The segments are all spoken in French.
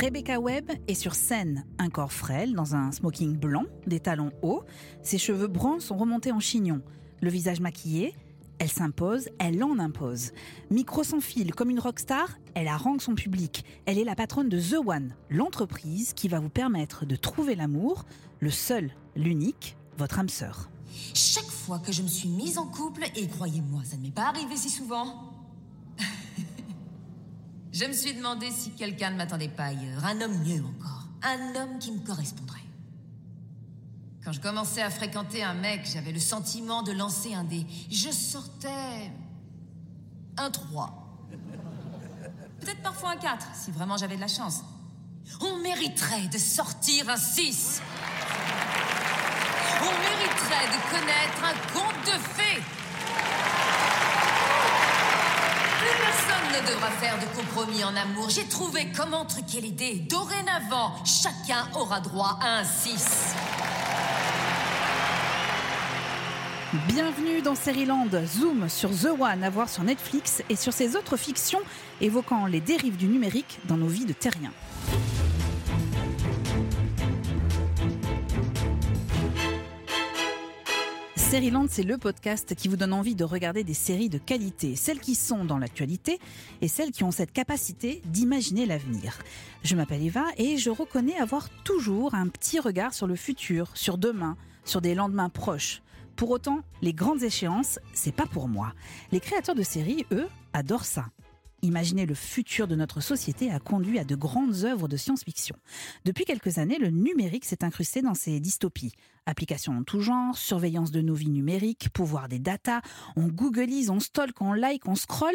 Rebecca Webb est sur scène, un corps frêle, dans un smoking blanc, des talons hauts. Ses cheveux bruns sont remontés en chignon. Le visage maquillé, elle s'impose, elle en impose. Micro sans fil, comme une rockstar, elle harangue son public. Elle est la patronne de The One, l'entreprise qui va vous permettre de trouver l'amour, le seul, l'unique, votre âme sœur. Chaque fois que je me suis mise en couple, et croyez-moi, ça ne m'est pas arrivé si souvent, je me suis demandé si quelqu'un ne m'attendait pas ailleurs, un homme mieux encore, un homme qui me correspondrait. Quand je commençais à fréquenter un mec, j'avais le sentiment de lancer un dé. Je sortais un 3. Peut-être parfois un 4, si vraiment j'avais de la chance. On mériterait de sortir un 6. On mériterait de connaître un conte de fées. Plus personne ne devra faire de compromis en amour. J'ai trouvé comment truquer les dés. Dorénavant, chacun aura droit à un 6. Bienvenue dans Seriland, Zoom sur The One à voir sur Netflix et sur ses autres fictions évoquant les dérives du numérique dans nos vies de terriens. Seriland, c'est le podcast qui vous donne envie de regarder des séries de qualité, celles qui sont dans l'actualité et celles qui ont cette capacité d'imaginer l'avenir. Je m'appelle Eva et je reconnais avoir toujours un petit regard sur le futur, sur demain, sur des lendemains proches. Pour autant, les grandes échéances, c'est pas pour moi. Les créateurs de séries, eux, adorent ça. Imaginer le futur de notre société a conduit à de grandes œuvres de science-fiction. Depuis quelques années, le numérique s'est incrusté dans ces dystopies. Applications en tout genre, surveillance de nos vies numériques, pouvoir des datas, on googleise, on stalk, on like, on scroll.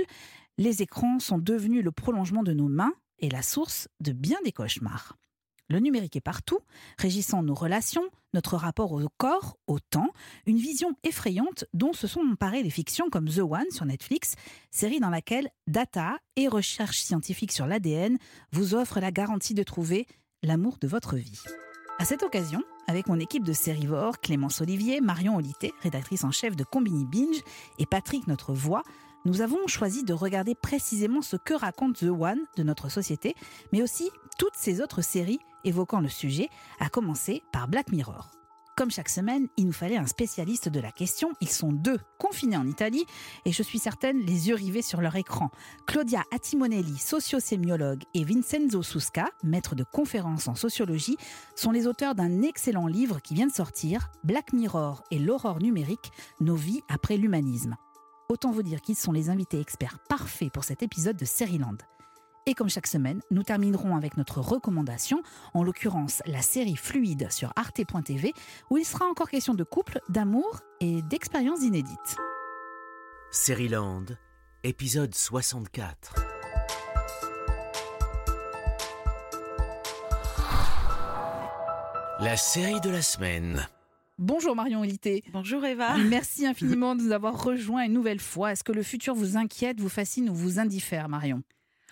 Les écrans sont devenus le prolongement de nos mains et la source de bien des cauchemars. Le numérique est partout, régissant nos relations, notre rapport au corps, au temps, une vision effrayante dont se sont emparées les fictions comme The One sur Netflix, série dans laquelle data et recherche scientifique sur l'ADN vous offrent la garantie de trouver l'amour de votre vie. À cette occasion, avec mon équipe de Sérivore, Clémence Olivier, Marion Olité, rédactrice en chef de Combini Binge, et Patrick, notre voix, nous avons choisi de regarder précisément ce que raconte The One de notre société, mais aussi toutes ces autres séries évoquant le sujet, à commencer par Black Mirror. Comme chaque semaine, il nous fallait un spécialiste de la question. Ils sont deux, confinés en Italie, et je suis certaine les yeux rivés sur leur écran. Claudia Attimonelli, sociosémiologue, et Vincenzo Susca, maître de conférences en sociologie, sont les auteurs d'un excellent livre qui vient de sortir, Black Mirror et l'aurore numérique, nos vies après l'humanisme. Autant vous dire qu'ils sont les invités experts parfaits pour cet épisode de Seriland. Et comme chaque semaine, nous terminerons avec notre recommandation, en l'occurrence la série Fluide sur arte.tv, où il sera encore question de couple, d'amour et d'expériences inédites. Seriland, épisode 64. La série de la semaine. Bonjour Marion Olité. Bonjour Eva. Merci infiniment de nous avoir rejoints une nouvelle fois. Est-ce que le futur vous inquiète, vous fascine ou vous indiffère, Marion?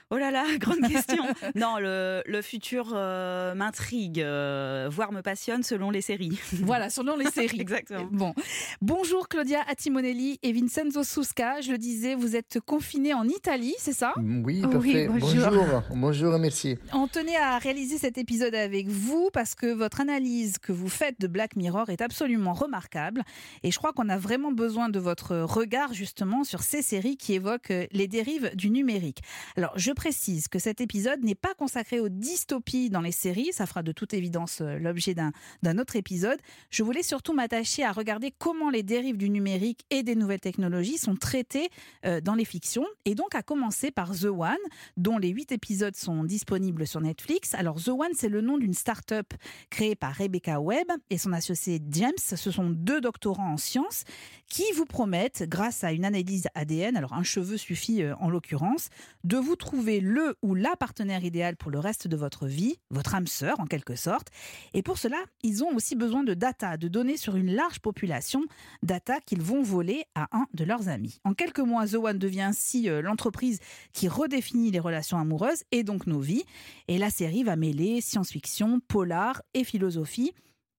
Oh là là, grande question. non, le, futur euh, m'intrigue, euh, voire me passionne selon les séries. Voilà, selon les séries. Exactement. Bon. Bonjour Claudia Attimonelli et Vincenzo Susca. Je le disais, vous êtes confinés en Italie, c'est ça? Oui, parfait. bonjour. bonjour. Bonjour et merci. On tenait à réaliser cet épisode avec vous parce que votre analyse que vous faites de Black Mirror est absolument remarquable. Et je crois qu'on a vraiment besoin de votre regard justement sur ces séries qui évoquent les dérives du numérique. Alors, je précise que cet épisode n'est pas consacré aux dystopies dans les séries, ça fera de toute évidence euh, l'objet d'un autre épisode. Je voulais surtout m'attacher à regarder comment les dérives du numérique et des nouvelles technologies sont traitées euh, dans les fictions, et donc à commencer par The One, dont les huit épisodes sont disponibles sur Netflix. Alors The One, c'est le nom d'une start-up créée par Rebecca Webb et son associé James. Ce sont deux doctorants en sciences qui vous promettent, grâce à une analyse ADN, alors un cheveu suffit euh, en l'occurrence, de vous trouver le ou la partenaire idéal pour le reste de votre vie, votre âme sœur en quelque sorte. Et pour cela, ils ont aussi besoin de data, de données sur une large population, data qu'ils vont voler à un de leurs amis. En quelques mois, The One devient ainsi euh, l'entreprise qui redéfinit les relations amoureuses et donc nos vies. Et la série va mêler science-fiction, polar et philosophie.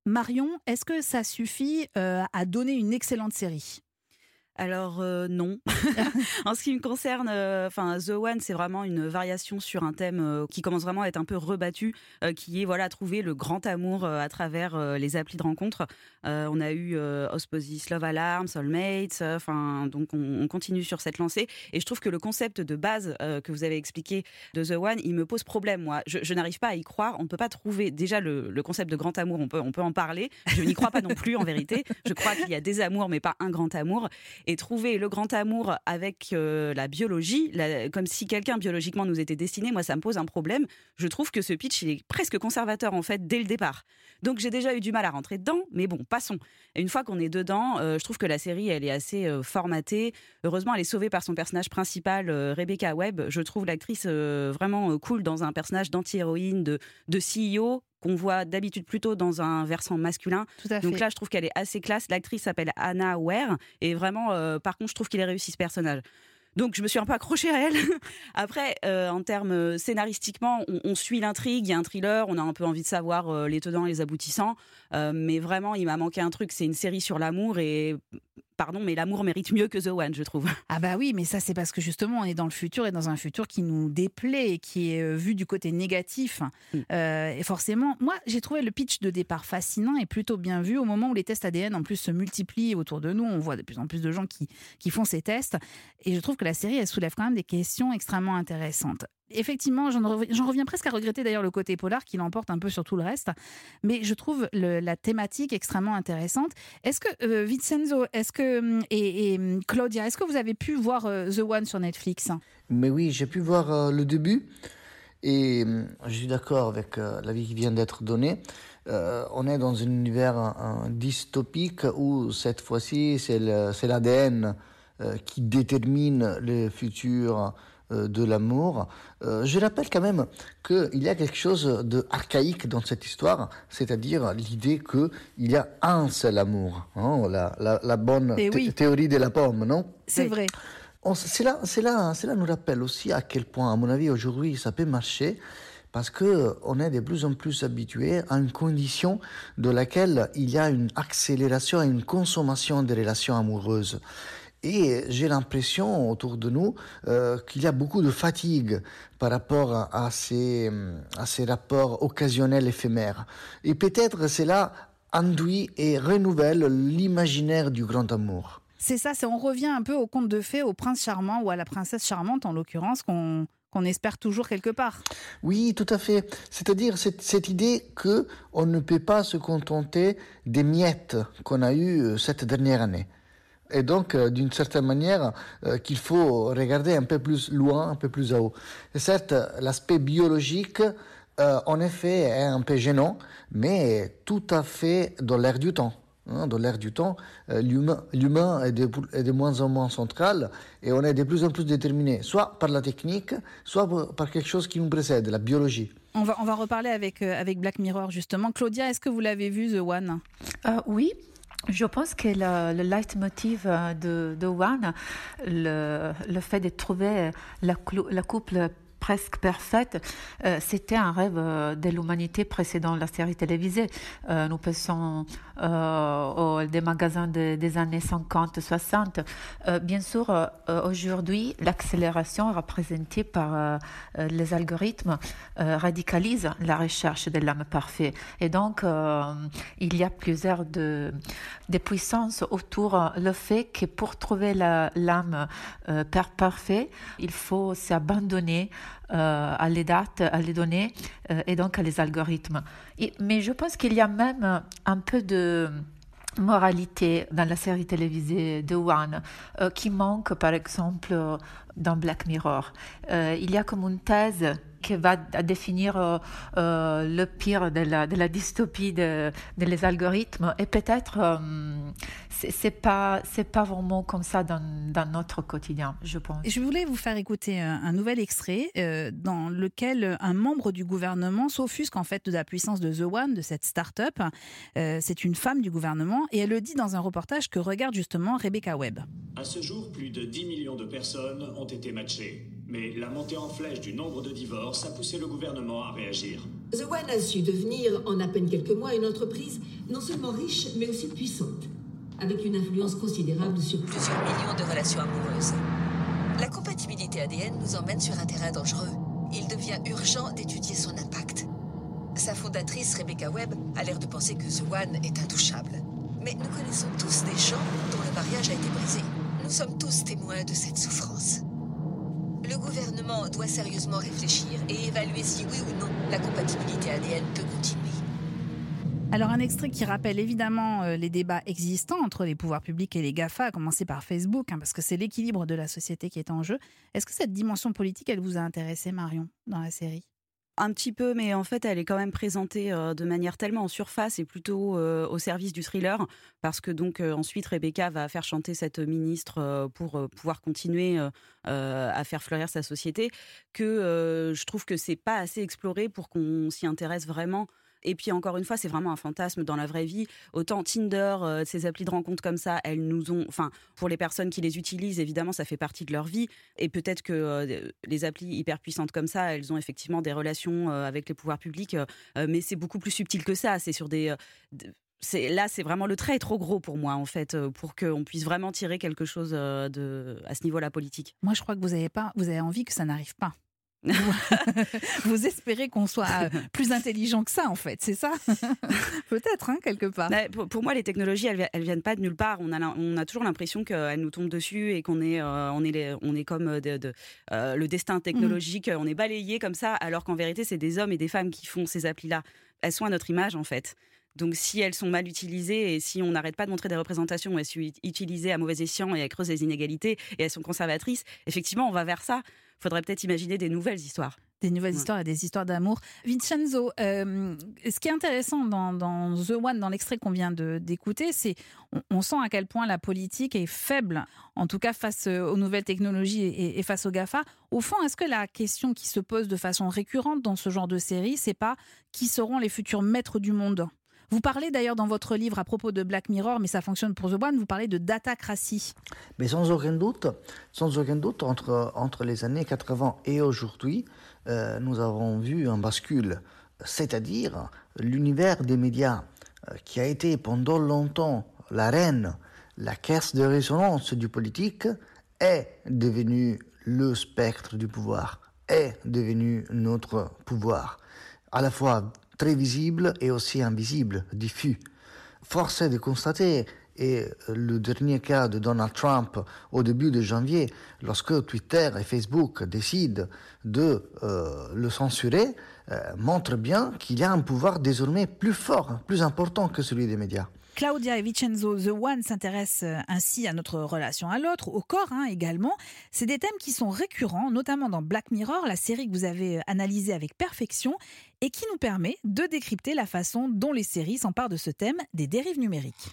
Marion, est-ce que ça suffit euh, à donner une excellente série? Alors euh, non. en ce qui me concerne, euh, enfin The One, c'est vraiment une variation sur un thème euh, qui commence vraiment à être un peu rebattu, qui est voilà trouver le grand amour à travers les applis de rencontres. on a eu Osmosis, Love Alarm, Soulmates, enfin donc on, continue sur cette lancée. Et je trouve que le concept de base que vous avez expliqué de The One, il me pose problème. Moi, je, n'arrive pas à y croire. On ne peut pas trouver déjà le, le, concept de grand amour. On peut on peut en parler. Je n'y crois pas non plus en vérité. Je crois qu'il y a des amours, mais pas un grand amour et trouver le grand amour avec euh, la biologie, comme si quelqu'un biologiquement nous était destiné, moi ça me pose un problème. Je trouve que ce pitch il est presque conservateur en fait dès le départ. Donc j'ai déjà eu du mal à rentrer dedans, mais bon, passons. Une fois qu'on est dedans, euh, je trouve que la série elle est assez euh, formatée. Heureusement, elle est sauvée par son personnage principal, Rebecca Webb. Je trouve l'actrice vraiment cool dans un personnage d'anti-héroïne, de, de CEO qu'on voit d'habitude plutôt dans un versant masculin. Donc là, je trouve qu'elle est assez classe. L'actrice s'appelle Anna Ware et vraiment, euh, par contre, je trouve qu'il a réussi ce personnage. Donc je me suis un peu accrochée à elle. Après, euh, en termes euh, scénaristiquement, on, suit l'intrigue, il y a un thriller, on a un peu envie de savoir les tenants, les aboutissants. Mais vraiment, il m'a manqué un truc, c'est une série sur l'amour et pardon, mais l'amour mérite mieux que The One, je trouve. Ah bah oui, mais ça c'est parce que justement on est dans le futur et dans un futur qui nous déplaît et qui est euh, vu du côté négatif. Mm. Euh, et forcément, moi j'ai trouvé le pitch de départ fascinant et plutôt bien vu au moment où les tests ADN en plus se multiplient autour de nous. On voit de plus en plus de gens qui, qui font ces tests. Et je trouve que la série elle soulève quand même des questions extrêmement intéressantes effectivement, j'en reviens, presque à regretter d'ailleurs le côté polar qui l'emporte un peu sur tout le reste. Mais je trouve la thématique extrêmement intéressante. Est-ce que euh, Vincenzo, est-ce que et, Claudia, est-ce que vous avez pu voir euh, The One sur Netflix? Mais oui, j'ai pu voir euh, le début et je suis d'accord avec l'avis qui vient d'être donné. on est dans un univers dystopique où cette fois-ci c'est l'ADN qui détermine le futur de l'amour. Euh, je rappelle quand même qu'il y a quelque chose de archaïque dans cette histoire, c'est-à-dire l'idée qu'il y a un seul amour, hein, la, bonne eh théorie de la pomme, non? C'est vrai. Cela, cela, cela nous rappelle aussi à quel point, à mon avis, aujourd'hui, ça peut marcher parce que on est de plus en plus habitué à une condition de laquelle il y a une accélération et une consommation des relations amoureuses. Et j'ai l'impression autour de nous euh, qu'il y a beaucoup de fatigue par rapport à, ces, à ces rapports occasionnels éphémères. Et peut-être cela induit et renouvelle l'imaginaire du grand amour. C'est ça, c'est on revient un peu au conte de fées, au prince charmant ou à la princesse charmante en l'occurrence qu'on qu'on espère toujours quelque part. Oui, tout à fait. C'est-à-dire cette, cette, idée que on ne peut pas se contenter des miettes qu'on a eues euh, cette dernière année et donc euh, d'une certaine manière euh, qu'il faut regarder un peu plus loin, un peu plus à haut. Et certes, l'aspect biologique, euh, en effet, est un peu gênant, mais tout à fait dans l'air du temps. Hein, dans l'air du temps, l'humain est de, est de, moins en moins central et on est de plus en plus déterminé, soit par la technique, soit par quelque chose qui nous précède, la biologie. On va, on va reparler avec, avec Black Mirror justement. Claudia, est-ce que vous l'avez vu, The One? Oui, je pense que le, le leitmotiv euh, de, de One, le, fait de trouver la, la couple presque parfaite, euh, c'était un rêve euh, de l'humanité précédant la série télévisée. Nous pensons aux, des magasins des années 50-60. bien sûr, aujourd'hui, l'accélération représentée par les algorithmes radicalise la recherche de l'âme parfaite. Et donc, il y a plusieurs de, des puissances autour le fait que pour trouver l'âme parfaite, il faut s'abandonner euh, à les dates, à les données euh, et donc à les algorithmes. mais je pense qu'il y a même un peu de moralité dans la série télévisée de One euh, qui manque par exemple dans Black Mirror. il y a comme une thèse qui va définir euh, euh, le pire de la, de la dystopie des de les algorithmes. Et peut-être euh, c'est pas c'est pas vraiment comme ça dans, dans, notre quotidien, je pense. Je voulais vous faire écouter un, nouvel extrait dans lequel un membre du gouvernement s'offusque en fait de la puissance de The One, de cette start-up. c'est une femme du gouvernement et elle le dit dans un reportage que regarde justement Rebecca Webb. À ce jour, plus de 10 millions de personnes ont été matchées. Mais la montée en flèche du nombre de divorces a poussé le gouvernement à réagir. The One a su devenir, en à peine quelques mois, une entreprise non seulement riche, mais aussi puissante avec une influence considérable sur plusieurs millions relation amoureuse. La compatibilité ADN nous emmène sur un terrain dangereux. Il devient urgent d'étudier son impact. Sa fondatrice, Rebecca Webb, a l'air de penser que The One est intouchable. Mais nous connaissons tous des gens dont le mariage a été brisé. Nous sommes tous témoins de cette souffrance. Le gouvernement doit sérieusement réfléchir et évaluer si oui ou non la compatibilité ADN peut continuer. Alors un extrait qui rappelle évidemment euh, les débats existants entre les pouvoirs publics et les GAFA, à commencer par Facebook, hein, parce que c'est l'équilibre de la société qui est en jeu. Est-ce que cette dimension politique, elle vous a intéressé, Marion, dans la série? Un petit peu, mais en fait, elle est quand même présentée euh, de manière tellement en surface et plutôt euh, au service du thriller, parce que donc ensuite Rebecca va faire chanter cette ministre pour pouvoir continuer à faire fleurir sa société, que je trouve que c'est pas assez exploré pour qu'on s'y intéresse vraiment. Et puis encore une fois, c'est vraiment un fantasme dans la vraie vie. Autant Tinder, euh, ces applis de rencontre comme ça, elles nous ont, enfin, pour les personnes qui les utilisent, évidemment, ça fait partie de leur vie. Et peut-être que euh, les applis hyper puissantes comme ça, elles ont effectivement des relations euh, avec les pouvoirs publics, mais c'est beaucoup plus subtil que ça. C'est sur des là, c'est vraiment le trait est trop gros pour moi en fait, pour qu'on puisse vraiment tirer quelque chose de à ce niveau-là politique. Moi, je crois que vous avez pas, vous avez envie que ça n'arrive pas. vous espérez qu'on soit euh, plus intelligent que ça, en fait, c'est ça Peut-être, hein, quelque part. Bah, pour, moi, les technologies, elles, elles viennent pas de nulle part. On a, on a toujours l'impression qu'elles nous tombent dessus et qu'on est, euh, on est, on est comme de, euh, le destin technologique, on est balayé comme ça, alors qu'en vérité, c'est des hommes et des femmes qui font ces applis-là. Elles sont à notre image, en fait. Donc si elles sont mal utilisées et si on n'arrête pas de montrer des représentations où elles sont utilisées à mauvais escient et elles creusent les inégalités et elles sont conservatrices, effectivement, on va vers ça faudrait peut-être imaginer des nouvelles histoires. Des nouvelles histoires et des histoires d'amour. Vincenzo, euh, ce qui est intéressant dans, The One, dans l'extrait qu'on vient d'écouter, c'est on, sent à quel point la politique est faible, en tout cas face euh, aux nouvelles technologies et, et face aux GAFA. Au fond, est-ce que la question qui se pose de façon récurrente dans ce genre de série, c'est pas qui seront les futurs maîtres du monde? Vous parlez d'ailleurs dans votre livre à propos de Black Mirror, mais ça fonctionne pour The One, vous parlez de datacratie. Mais sans aucun doute, sans aucun doute, entre, entre les années 80 et aujourd'hui, euh, nous avons vu un bascule, c'est-à-dire l'univers des médias euh, qui a été pendant longtemps l'arène, la caisse de résonance du politique, est devenu le spectre du pouvoir, est devenu notre pouvoir, à la fois très visible et aussi invisible, diffus. Force est de constater, et le dernier cas de Donald Trump au début de janvier, lorsque Twitter et Facebook décident de euh, le censurer, euh, montre bien qu'il y a un pouvoir désormais plus fort, plus important que celui des médias. Claudia et Vincenzo The One s'intéressent euh, ainsi à notre relation à l'autre, au corps hein, également. C'est des thèmes qui sont récurrents, notamment dans Black Mirror, la série que vous avez euh, analysée avec perfection et qui nous permet de décrypter la façon dont les séries s'emparent de ce thème des dérives numériques.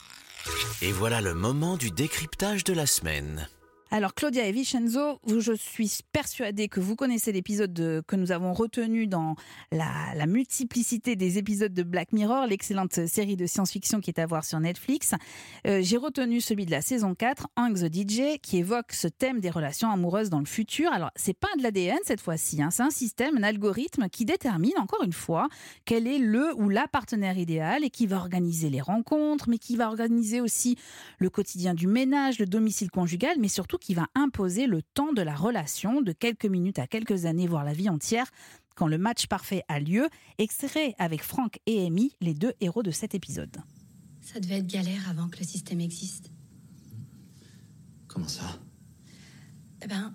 Et voilà le moment du décryptage de la semaine. Alors Claudia et Vincenzo, je suis persuadée que vous connaissez l'épisode que nous avons retenu dans la, multiplicité des épisodes de Black Mirror, l'excellente série de science-fiction qui est à voir sur Netflix. Euh, j'ai retenu celui de la saison 4, Hank the DJ, qui évoque ce thème des relations amoureuses dans le futur. Alors c'est pas de l'ADN cette fois-ci, hein. c'est un système, un algorithme qui détermine encore une fois quel est le ou la partenaire idéal et qui va organiser les rencontres, mais qui va organiser aussi le quotidien du ménage, le domicile conjugal, mais surtout qui va imposer le temps de la relation, de quelques minutes à quelques années, voire la vie entière, quand le match parfait a lieu, extrait avec Franck et Amy, les deux héros de cet épisode. Ça devait être galère avant que le système existe. Comment ça? Eh ben,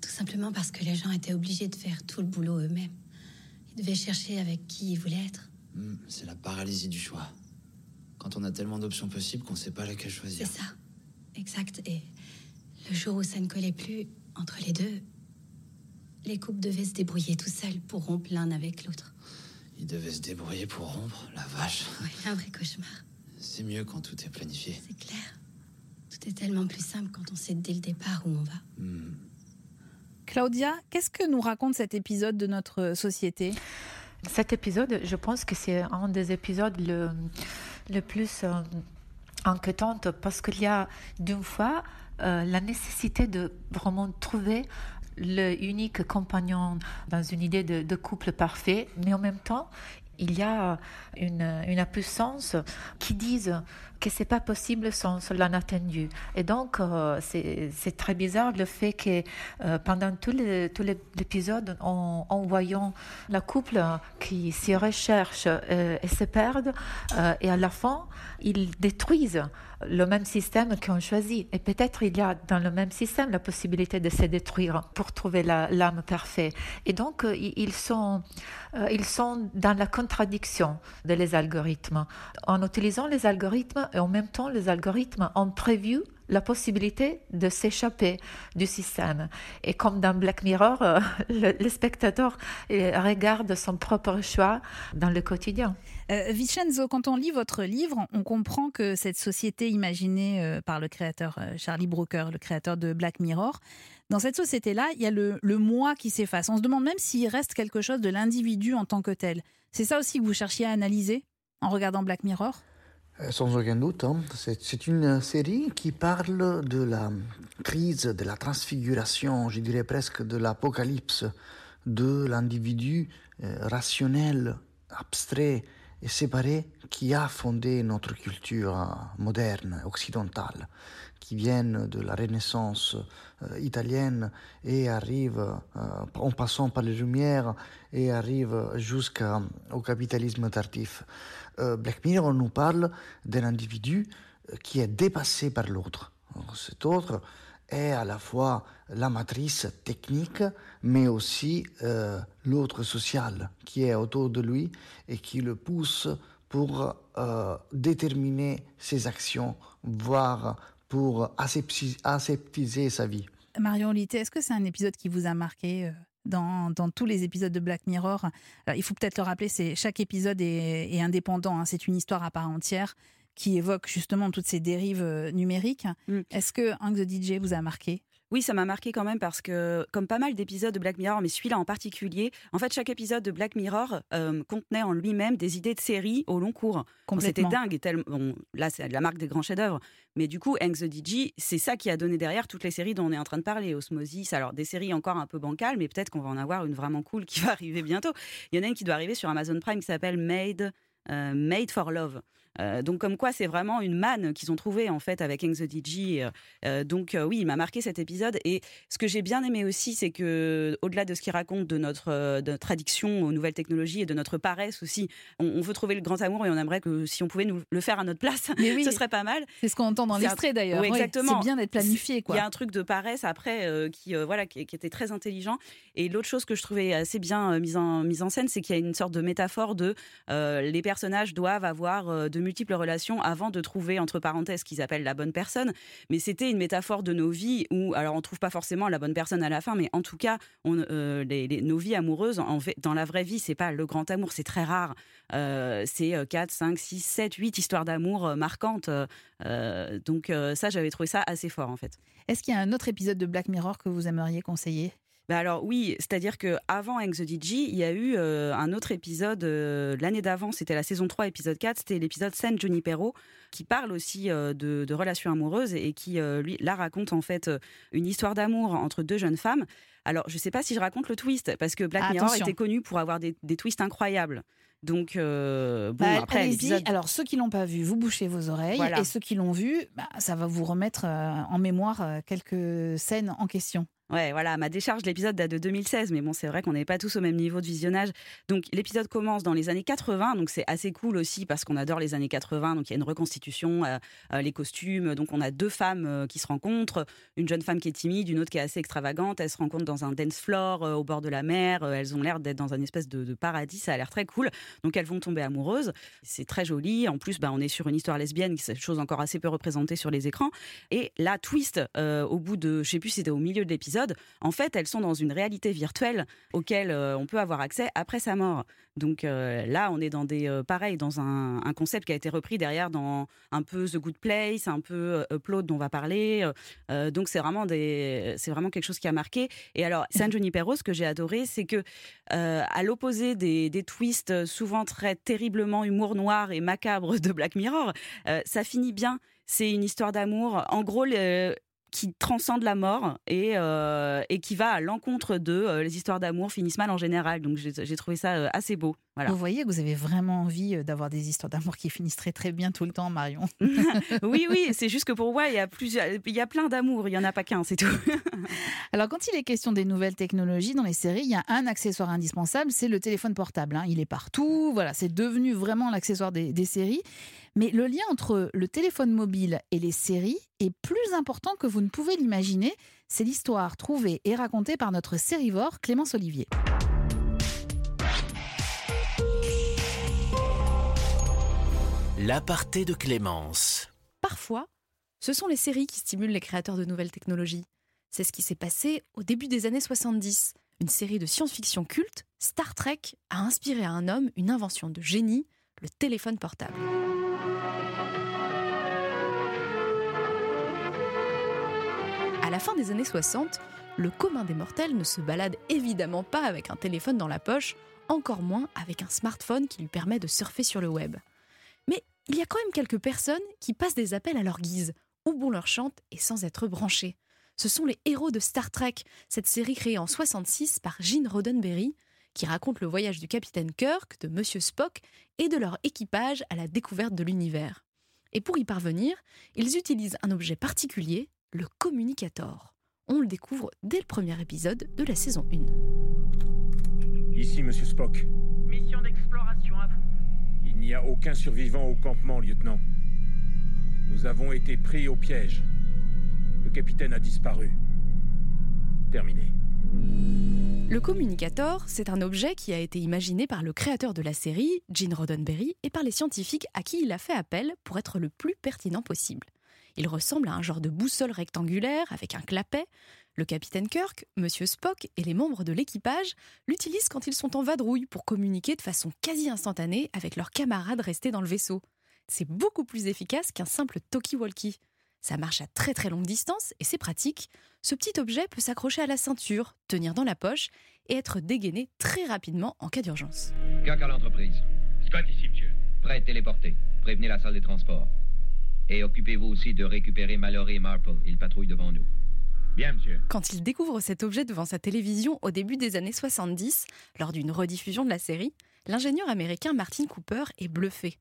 tout simplement parce que les gens étaient obligés de faire tout le boulot eux-mêmes. Ils devaient chercher avec qui ils voulaient être. Hmm, c'est la paralysie du choix. Quand on a tellement d'options possibles qu'on ne sait pas laquelle choisir. C'est ça. Exact. Et le jour où ça ne collait plus entre les deux, les couples devaient se débrouiller tout seuls pour rompre l'un avec l'autre. Ils devaient se débrouiller pour rompre, la vache. Oui, un vrai cauchemar. C'est mieux quand tout est planifié. C'est clair. Tout est tellement plus simple quand on sait dès le départ où on va. Hmm. Claudia, qu'est-ce que nous raconte cet épisode de notre société? Cet épisode, je pense que c'est un des épisodes le, le plus euh, inquiétant parce qu'il y a d'une fois euh, la nécessité de vraiment trouver le unique compagnon dans une idée de, couple parfait, mais en même temps, il y a une, une impuissance qui disent que c'est pas possible sans, l'inattendu. Et donc, euh, c'est très bizarre le fait que euh, pendant tout l'épisode, en, en, voyant la couple qui s'y recherche et se perdent, et à la fin, ils détruisent le même système qu'on choisit. Et peut-être il y a dans le même système la possibilité de se détruire pour trouver l'âme parfaite. Et donc, ils sont, ils sont dans la contradiction des algorithmes. En utilisant les algorithmes, et en même temps, les algorithmes ont prévu la possibilité de s'échapper du système. Et comme dans Black Mirror, euh, le, spectateur euh, regarde son propre choix dans le quotidien. Euh, Vincenzo, quand on lit votre livre, on comprend que cette société imaginée euh, par le créateur Charlie Brooker, le créateur de Black Mirror, dans cette société-là, il y a le, moi qui s'efface. On se demande même s'il reste quelque chose de l'individu en tant que tel. C'est ça aussi que vous cherchiez à analyser en regardant Black Mirror? euh, sans aucun doute, hein. c'est une série qui parle de la crise, de la transfiguration, je dirais presque de l'apocalypse de l'individu euh, rationnel, abstrait et séparé qui a fondé notre culture moderne, occidentale, qui vient de la Renaissance euh, italienne et arrive en passant par les Lumières et arrive jusqu'au capitalisme tardif. Euh, Black Mirror nous parle d'un individu euh, qui est dépassé par l'autre. Cet autre est à la fois la matrice technique, mais aussi euh, l'autre social qui est autour de lui et qui le pousse pour déterminer ses actions, voire pour aseptiser sa vie. Marion Lité, est-ce que c'est un épisode qui vous a marqué dans, tous les épisodes de Black Mirror. il faut peut-être le rappeler, c'est chaque épisode est, indépendant. Hein. c'est une histoire à part entière qui évoque justement toutes ces dérives euh, numériques. Mm. Est-ce que Hank the DJ vous a marqué? Oui, ça m'a marqué quand même parce que, comme pas mal d'épisodes de Black Mirror, mais celui-là en particulier, en fait, chaque épisode de Black Mirror euh, contenait en lui-même des idées de série au long cours. C'était dingue. Et bon, là, c'est la marque des grands chefs-d'œuvre. Mais du coup, Hank the DJ, c'est ça qui a donné derrière toutes les séries dont on est en train de parler. Osmosis, alors des séries encore un peu bancales, mais peut-être qu'on va en avoir une vraiment cool qui va arriver bientôt. Il y en a une qui doit arriver sur Amazon Prime qui s'appelle Made, euh, Made for Love. Euh, donc comme quoi c'est vraiment une manne qu'ils ont trouvée en fait avec Hang the DJ. Euh, euh, donc oui, il m'a marqué cet épisode. Et ce que j'ai bien aimé aussi, c'est que au-delà de ce qu'il raconte de notre, de addiction aux nouvelles technologies et de notre paresse aussi, on, veut trouver le grand amour et on aimerait que si on pouvait nous le faire à notre place, ce serait pas mal. C'est ce qu'on entend dans l'extrait d'ailleurs. Oui, exactement. c'est bien d'être planifié. Il y a un truc de paresse après qui voilà qui, était très intelligent. Et l'autre chose que je trouvais assez bien mise en mise en scène, c'est qu'il y a une sorte de métaphore de les personnages doivent avoir de multiples relations avant de trouver, entre parenthèses, qu'ils appellent la bonne personne. Mais c'était une métaphore de nos vies où, alors on trouve pas forcément la bonne personne à la fin, mais en tout cas, on, euh, les, nos vies amoureuses, en dans la vraie vie, c'est pas le grand amour, c'est très rare. Euh, c'est 4, 5, 6, 7, 8 histoires d'amour euh, marquantes. donc ça, j'avais trouvé ça assez fort en fait. Est-ce qu'il y a un autre épisode de Black Mirror que vous aimeriez conseiller? Bah alors oui, c'est-à-dire que avant Hang the DJ, il y a eu euh, un autre épisode euh, l'année d'avant, c'était la saison 3 épisode 4, c'était l'épisode San Junipero qui parle aussi euh, de, relations amoureuses et qui lui là raconte en fait une histoire d'amour entre deux jeunes femmes. Alors, je ne sais pas si je raconte le twist parce que Black Mirror était connu pour avoir des, twists incroyables. Donc, bon, bah, après. Alors, ceux qui l'ont pas vu, vous bouchez vos oreilles. Et ceux qui l'ont vu, bah, ça va vous remettre en mémoire quelques scènes en question. Ouais, voilà, ma décharge de l'épisode date de 2016, mais bon, c'est vrai qu'on n'est pas tous au même niveau de visionnage. Donc, l'épisode commence dans les années 80, donc c'est assez cool aussi parce qu'on adore les années 80. Donc, il y a une reconstitution, euh, euh, les costumes. Donc, on a deux femmes euh, qui se rencontrent, une jeune femme qui est timide, une autre qui est assez extravagante. Elles se rencontrent dans un dance floor au bord de la mer. elles ont l'air d'être dans un espèce de, paradis. Ça a l'air très cool. Donc, elles vont tomber amoureuses. C'est très joli. En plus, bah, on est sur une histoire lesbienne, qui est chose encore assez peu représentée sur les écrans. Et la twist, au bout de, je sais plus, c'était au milieu de l'épisode en fait, elles sont dans une réalité virtuelle auquel euh, on peut avoir accès après sa mort. Donc euh, là, on est dans des euh, pareil dans un, concept qui a été repris derrière dans un peu The Good Place, un peu Upload dont on va parler. donc c'est vraiment des, c'est vraiment quelque chose qui a marqué. Et alors San Junipero, ce que j'ai adoré, c'est que à l'opposé des, des, twists souvent très terriblement humour noir et macabre de Black Mirror, ça finit bien. C'est une histoire d'amour. En gros, le, qui transcende la mort et, et qui va à l'encontre de les histoires d'amour finissent mal en général. Donc j'ai trouvé ça assez beau. Vous voyez que vous avez vraiment envie d'avoir des histoires d'amour qui finissent très très bien tout le temps, Marion. oui, oui, c'est juste que pour moi, il y a, plusieurs, il y a plein d'amour, il n'y en a pas qu'un, c'est tout. Alors, quand il est question des nouvelles technologies dans les séries, il y a un accessoire indispensable, c'est le téléphone portable. Hein. Il est partout, voilà, c'est devenu vraiment l'accessoire des, des séries. Mais le lien entre le téléphone mobile et les séries est plus important que vous ne pouvez l'imaginer. C'est l'histoire trouvée et racontée par notre sérivore Clémence Olivier. L'aparté de Clémence. Parfois, ce sont les séries qui stimulent les créateurs de nouvelles technologies. C'est ce qui s'est passé au début des années 70. Une série de science-fiction culte, Star Trek, a inspiré à un homme une invention de génie, le téléphone portable. À la fin des années 60, le commun des mortels ne se balade évidemment pas avec un téléphone dans la poche, encore moins avec un smartphone qui lui permet de surfer sur le web. Mais il y a quand même quelques personnes qui passent des appels à leur guise, où bon leur chante et sans être branchés. Ce sont les héros de Star Trek, cette série créée en 66 par Gene Roddenberry, qui raconte le voyage du capitaine Kirk, de Monsieur Spock et de leur équipage à la découverte de l'univers. Et pour y parvenir, ils utilisent un objet particulier, le communicator. On le découvre dès le premier épisode de la saison 1. Ici, Monsieur Spock. Mission d'exploration à vous. Il n'y a aucun survivant au campement, lieutenant. Nous avons été pris au piège. Le capitaine a disparu. Terminé. Le communicator, c'est un objet qui a été imaginé par le créateur de la série, Gene Roddenberry, et par les scientifiques à qui il a fait appel pour être le plus pertinent possible. Il ressemble à un genre de boussole rectangulaire avec un clapet. Le capitaine Kirk, Monsieur Spock et les membres de l'équipage l'utilisent quand ils sont en vadrouille pour communiquer de façon quasi instantanée avec leurs camarades restés dans le vaisseau. C'est beaucoup plus efficace qu'un simple talkie-walkie. Ça marche à très très longue distance et c'est pratique. Ce petit objet peut s'accrocher à la ceinture, tenir dans la poche et être dégainé très rapidement en cas d'urgence. À l'entreprise. Scott ici, monsieur. Prêt téléporté. Prévenez la salle des transports. Et occupez-vous aussi de récupérer Mallory et Marple. Ils patrouillent devant nous. Bien, monsieur. Quand il découvre cet objet devant sa télévision au début des années 70, lors d'une rediffusion de la série, l'ingénieur américain Martin Cooper est bluffé.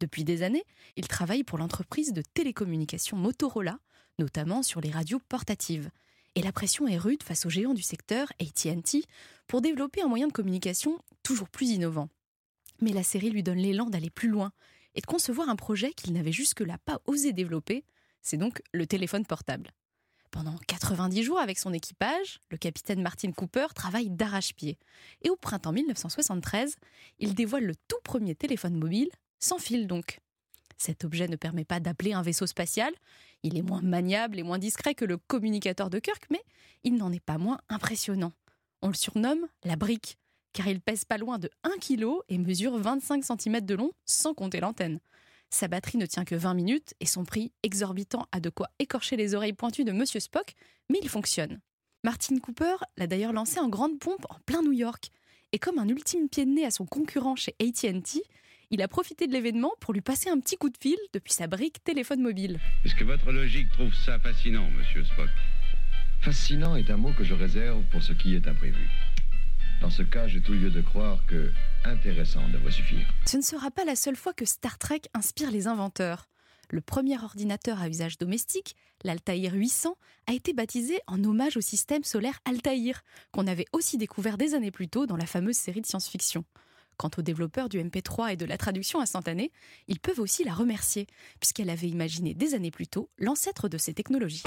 Depuis des années, il travaille pour l'entreprise de télécommunications Motorola, notamment sur les radios portatives. Et la pression est rude face aux géants du secteur, ATT, pour développer un moyen de communication toujours plus innovant. Mais la série lui donne l'élan d'aller plus loin et de concevoir un projet qu'il n'avait jusque-là pas osé développer, c'est donc le téléphone portable. Pendant 90 jours avec son équipage, le capitaine Martin Cooper travaille d'arrache-pied. Et au printemps 1973, il dévoile le tout premier téléphone mobile, sans fil donc. Cet objet ne permet pas d'appeler un vaisseau spatial, il est moins maniable et moins discret que le communicateur de Kirk, mais il n'en est pas moins impressionnant. On le surnomme la brique, car il pèse pas loin de 1 kg et mesure 25 cm de long, sans compter l'antenne. Sa batterie ne tient que 20 minutes et son prix exorbitant a de quoi écorcher les oreilles pointues de Monsieur Spock, mais il fonctionne. Martin Cooper l'a d'ailleurs lancé en grande pompe en plein New York. Et comme un ultime pied de nez à son concurrent chez ATT, il a profité de l'événement pour lui passer un petit coup de fil depuis sa brique téléphone mobile. Est-ce que votre logique trouve ça fascinant, monsieur Spock Fascinant est un mot que je réserve pour ce qui est imprévu. Dans ce cas, j'ai tout lieu de croire que intéressant devrait suffire. Ce ne sera pas la seule fois que Star Trek inspire les inventeurs. Le premier ordinateur à usage domestique, l'Altaïr 800, a été baptisé en hommage au système solaire Altaïr, qu'on avait aussi découvert des années plus tôt dans la fameuse série de science-fiction. Quant aux développeurs du MP3 et de la traduction instantanée, ils peuvent aussi la remercier, puisqu'elle avait imaginé des années plus tôt l'ancêtre de ces technologies.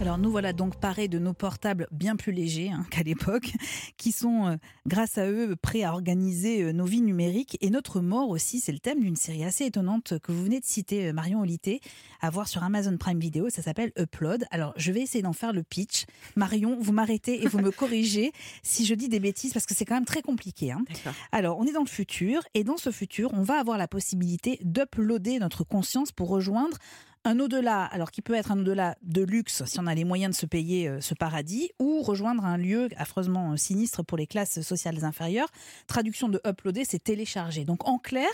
Alors nous voilà donc parés de nos portables bien plus légers hein, qu'à l'époque, qui sont, euh, grâce à eux, prêts à organiser euh, nos vies numériques. Et notre mort aussi, c'est le thème d'une série assez étonnante que vous venez de citer, euh, Marion Olité, à voir sur Amazon Prime Video. Ça s'appelle Upload. Alors je vais essayer d'en faire le pitch. Marion, vous m'arrêtez et vous me corrigez si je dis des bêtises, parce que c'est quand même très compliqué. Hein. Alors on est dans le futur, et dans ce futur, on va avoir la possibilité d'uploader notre conscience pour rejoindre un au-delà, alors qui peut être un au-delà de luxe si on a les moyens de se payer euh, ce paradis, ou rejoindre un lieu affreusement euh, sinistre pour les classes sociales inférieures. Traduction de uploader, c'est télécharger. Donc en clair,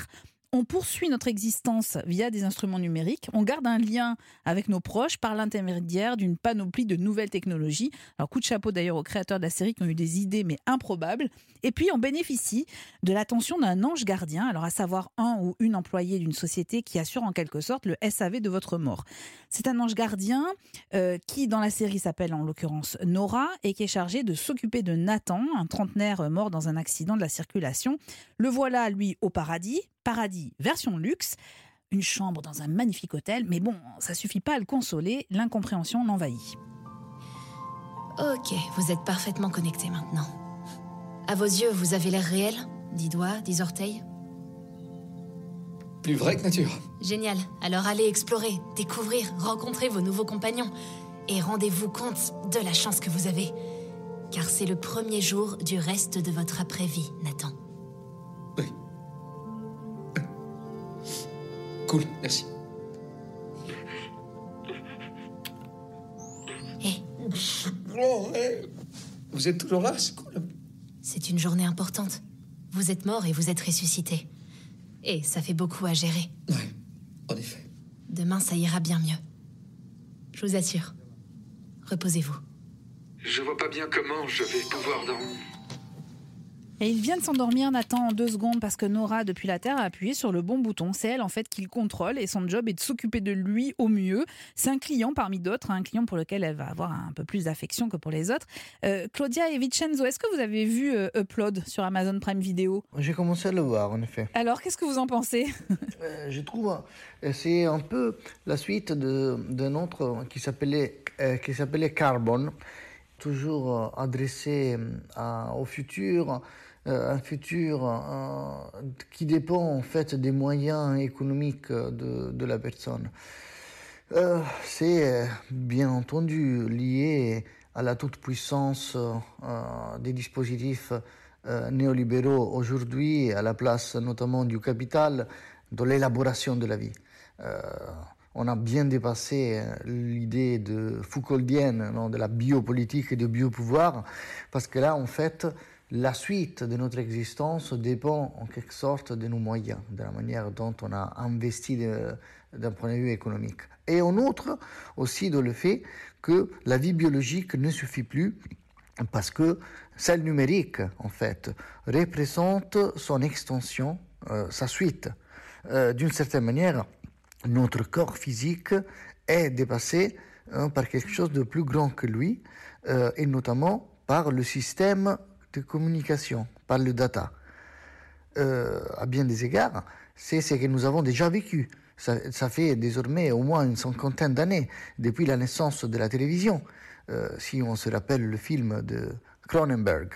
On poursuit notre existence via des instruments numériques. On garde un lien avec nos proches par l'intermédiaire d'une panoplie de nouvelles technologies. Alors, coup de chapeau d'ailleurs aux créateurs de la série qui ont eu des idées mais improbables. Et puis, on bénéficie de l'attention d'un ange gardien, alors à savoir un ou une employée d'une société qui assure en quelque sorte le SAV de votre mort. C'est un ange gardien euh, qui, dans la série, s'appelle en l'occurrence Nora et qui est chargé de s'occuper de Nathan, un trentenaire mort dans un accident de la circulation. Le voilà, lui, au paradis, paradis version luxe. Une chambre dans un magnifique hôtel, mais bon, ça suffit pas à le consoler, l'incompréhension l'envahit. Ok, vous êtes parfaitement connecté maintenant. À vos yeux, vous avez l'air réel Dix doigts, dix orteils Plus vrai que nature. Génial. Alors allez explorer, découvrir, rencontrer vos nouveaux compagnons. Et rendez-vous compte de la chance que vous avez. Car c'est le premier jour du reste de votre après-vie, Nathan. Cool, merci. Oh, vous êtes toujours là, c'est cool. C'est une journée importante. Vous êtes mort et vous êtes ressuscité. Et ça fait beaucoup à gérer. En effet. Demain, ça ira bien mieux. Je vous assure. Reposez-vous. Je vois pas bien comment je vais pouvoir dans. Et il vient de s'endormir, Nathan, en deux secondes, parce que Nora, depuis la Terre, a appuyé sur le bon bouton. C'est elle, en fait, qui le contrôle et son job est de s'occuper de lui au mieux. C'est un client parmi d'autres, un client pour lequel elle va avoir un peu plus d'affection que pour les autres. Euh, Claudia et Vincenzo, est-ce que vous avez vu euh, Upload sur Amazon Prime Video? J'ai commencé à le voir, en effet. Alors, qu'est-ce que vous en pensez? Euh, Je trouve c'est un peu la suite d'un autre qui s'appelait qui s'appelait Carbon, toujours adressé à- au futur, un futur euh, qui dépend en fait des moyens économiques de, de la personne. Euh, c'est euh, bien entendu lié à la toute-puissance euh, des dispositifs euh, néolibéraux aujourd'hui, à la place notamment du capital, dans l'élaboration de la vie. Euh, on a bien dépassé euh, l'idée de Foucauldienne non, de la biopolitique et du biopouvoir, parce que là, en fait, la suite de notre existence dépend en quelque sorte de nos moyens, de la manière dont on a investi de- d'un point de vue économique. Et en outre, aussi dans le fait que la vie biologique ne suffit plus parce que celle numérique, en fait, représente son extension, euh, sa suite. Euh, D'une certaine manière, notre corps physique est dépassé hein, par quelque chose de plus grand que lui, euh, et notamment par le système de communication, par le data. Euh, à bien des égards, c'est ce que nous avons déjà vécu. Ça, fait désormais au moins une cinquantaine d'années depuis la naissance de la télévision. Euh, si on se rappelle le film de Cronenberg,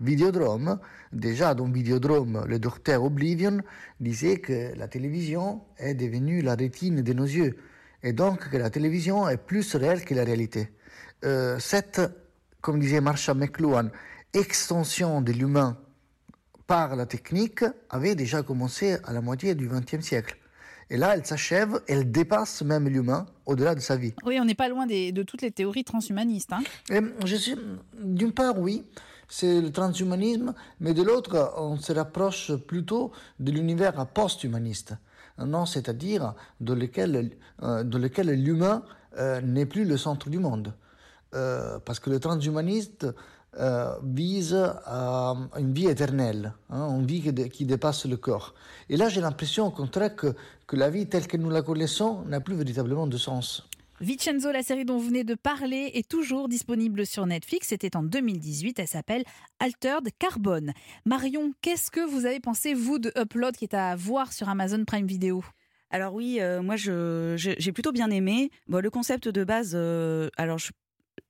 Videodrome, déjà dans Videodrome, le docteur Oblivion disait que la télévision est devenue la rétine de nos yeux et donc que la télévision est plus réelle que la réalité. Euh, cette, comme disait Marshall McLuhan, extension de l'humain par la technique avait déjà commencé à la moitié du XXe siècle. Et là, elle s'achève, elle dépasse même l'humain au-delà de sa vie. Oui, on n'est pas loin des- de toutes les théories transhumanistes. hein. D'une part, oui, c'est le transhumanisme, mais de l'autre, on se rapproche plutôt de l'univers post-humaniste, non, c'est-à-dire dans lequel, euh, lequel l'humain euh, n'est plus le centre du monde. Euh, parce que le transhumaniste euh, vise à une vie éternelle, hein, une vie qui, dé- qui dépasse le corps. Et là, j'ai l'impression, au contraire, que, que la vie telle que nous la connaissons n'a plus véritablement de sens. Vincenzo, la série dont vous venez de parler, est toujours disponible sur Netflix. C'était en 2018. Elle s'appelle Altered Carbone. Marion, qu'est-ce que vous avez pensé, vous, de Upload qui est à voir sur Amazon Prime Video? Alors oui, euh, moi je- je- j'ai plutôt bien aimé. Bon, le concept de base, euh, alors je-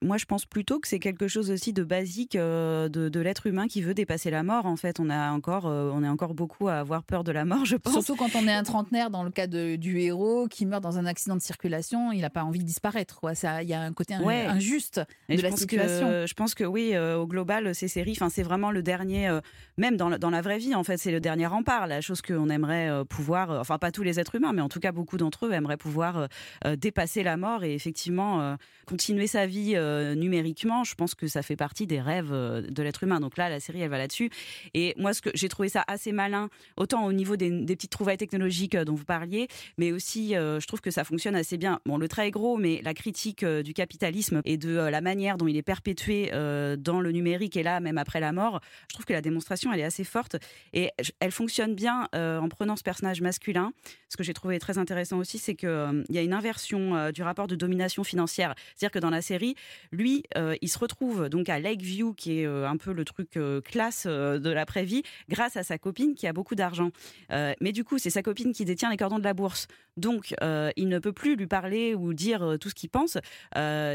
moi je pense plutôt que c'est quelque chose aussi de basique euh, de, de l'être humain qui veut dépasser la mort. En fait, on a encore, euh, on est encore beaucoup à avoir peur de la mort, je pense. Surtout quand on est un trentenaire, dans le cas de- du héros qui meurt dans un accident de circulation, il n'a pas envie de disparaître. quoi. Ça- Il y a un côté Ouais. injuste de je la situation. Que, je pense que oui, euh, au global, ces séries, enfin, c'est vraiment le dernier, euh, même dans la, dans la vraie vie, en fait, c'est le dernier rempart, la chose qu'on aimerait euh, pouvoir, euh, enfin, pas tous les êtres humains, mais en tout cas, beaucoup d'entre eux aimeraient pouvoir euh, euh, dépasser la mort et effectivement euh, continuer sa vie euh, numériquement, je pense que ça fait partie des rêves euh, de l'être humain. Donc là, la série, elle va là-dessus. Et moi, ce que j'ai trouvé ça assez malin, autant au niveau des, petites trouvailles technologiques euh, dont vous parliez, mais aussi, je trouve que ça fonctionne assez bien. Bon, le trait est gros, mais la critique du capitalisme et de la manière dont il est perpétué dans le numérique et là, même après la mort, je trouve que la démonstration, elle est assez forte et elle fonctionne bien en prenant ce personnage masculin. Ce que j'ai trouvé très intéressant aussi, c'est qu'il y a une inversion du rapport de domination financière. C'est-à-dire que dans la série, lui, euh, il se retrouve donc à Lakeview, qui est euh, un peu le truc euh, classe de l'après-vie, grâce à sa copine qui a beaucoup d'argent. Mais du coup, c'est sa copine qui détient les cordons de la bourse. Donc, il ne peut plus lui parler ou dire tout ce qu'il pense.